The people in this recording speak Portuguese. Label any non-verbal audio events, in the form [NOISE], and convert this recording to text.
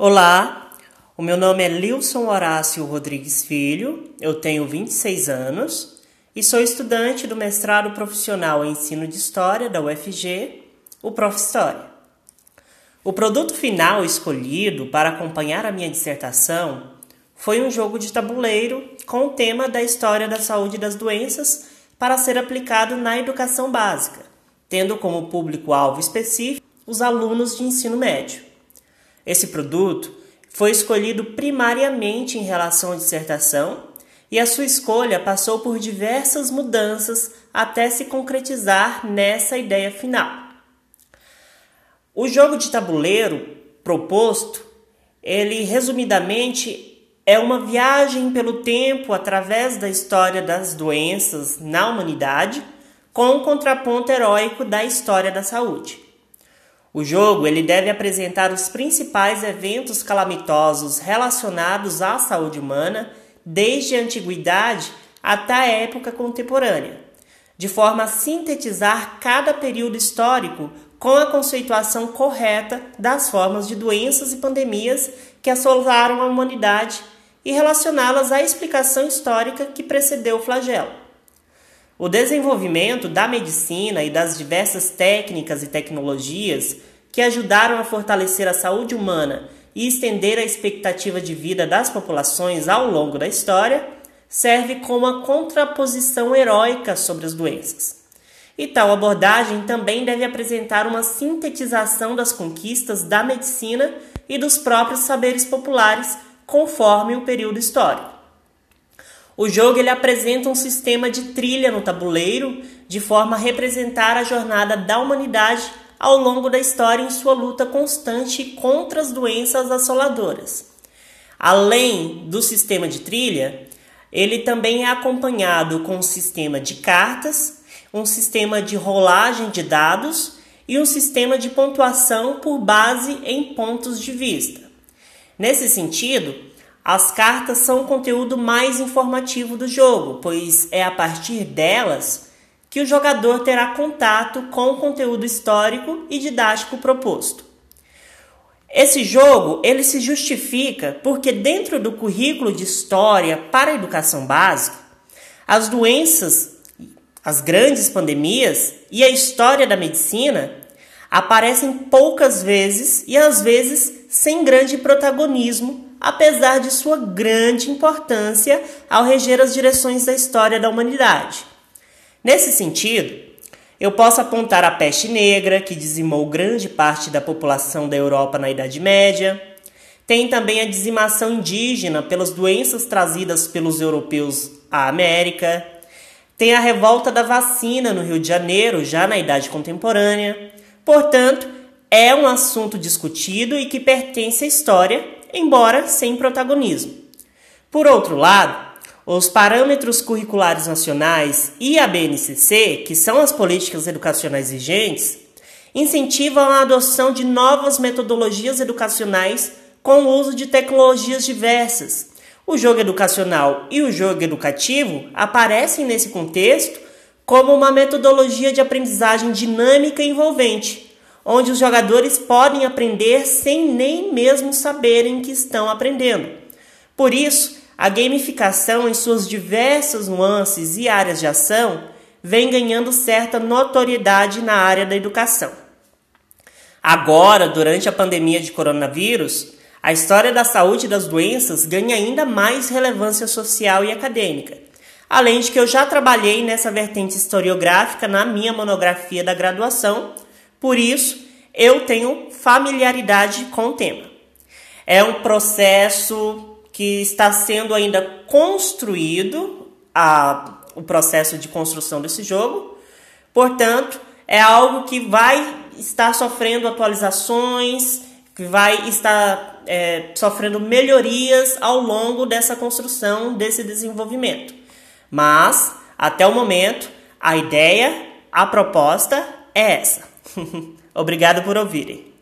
Olá, o meu nome é Lilson Horácio Rodrigues Filho, eu tenho 26 anos e sou estudante do mestrado profissional em ensino de História da UFG, o Prof. História. O produto final escolhido para acompanhar a minha dissertação foi um jogo de tabuleiro com o tema da história da saúde e das doenças para ser aplicado na educação básica, tendo como público-alvo específico os alunos de ensino médio. Esse produto foi escolhido primariamente em relação à dissertação e a sua escolha passou por diversas mudanças até se concretizar nessa ideia final. O jogo de tabuleiro proposto, ele resumidamente é uma viagem pelo tempo através da história das doenças na humanidade, com o contraponto heróico da história da saúde. O jogo ele deve apresentar os principais eventos calamitosos relacionados à saúde humana desde a antiguidade até a época contemporânea, de forma a sintetizar cada período histórico com a conceituação correta das formas de doenças e pandemias que assolaram a humanidade e relacioná-las à explicação histórica que precedeu o flagelo. O desenvolvimento da medicina e das diversas técnicas e tecnologias que ajudaram a fortalecer a saúde humana e estender a expectativa de vida das populações ao longo da história serve como a contraposição heróica sobre as doenças. E tal abordagem também deve apresentar uma sintetização das conquistas da medicina e dos próprios saberes populares conforme o período histórico. O jogo ele apresenta um sistema de trilha no tabuleiro, de forma a representar a jornada da humanidade ao longo da história em sua luta constante contra as doenças assoladoras. Além do sistema de trilha, ele também é acompanhado com um sistema de cartas, um sistema de rolagem de dados e um sistema de pontuação por base em pontos de vista. Nesse sentido, as cartas são o conteúdo mais informativo do jogo, pois é a partir delas que o jogador terá contato com o conteúdo histórico e didático proposto. Esse jogo ele se justifica porque dentro do currículo de história para a educação básica, as doenças, as grandes pandemias e a história da medicina aparecem poucas vezes e às vezes sem grande protagonismo apesar de sua grande importância ao reger as direções da história da humanidade. Nesse sentido, eu posso apontar a peste negra, que dizimou grande parte da população da Europa na Idade Média. Tem também a dizimação indígena pelas doenças trazidas pelos europeus à América. Tem a revolta da vacina no Rio de Janeiro, já na Idade Contemporânea. Portanto, é um assunto discutido e que pertence à história embora sem protagonismo. Por outro lado, os parâmetros curriculares nacionais e a BNCC, que são as políticas educacionais vigentes, incentivam a adoção de novas metodologias educacionais com o uso de tecnologias diversas. O jogo educacional e o jogo educativo aparecem nesse contexto como uma metodologia de aprendizagem dinâmica e envolvente, onde os jogadores podem aprender sem nem mesmo saberem que estão aprendendo. Por isso, a gamificação, em suas diversas nuances e áreas de ação, vem ganhando certa notoriedade na área da educação. Agora, durante a pandemia de coronavírus, a história da saúde e das doenças ganha ainda mais relevância social e acadêmica. Além de que eu já trabalhei nessa vertente historiográfica na minha monografia da graduação, por isso, eu tenho familiaridade com o tema. É um processo que está sendo ainda construído, a, o processo de construção desse jogo. Portanto, é algo que vai estar sofrendo atualizações, que vai estar é, sofrendo melhorias ao longo dessa construção, desse desenvolvimento. Mas, até o momento, a ideia, a proposta é essa. [LAUGHS] Obrigado por ouvirem.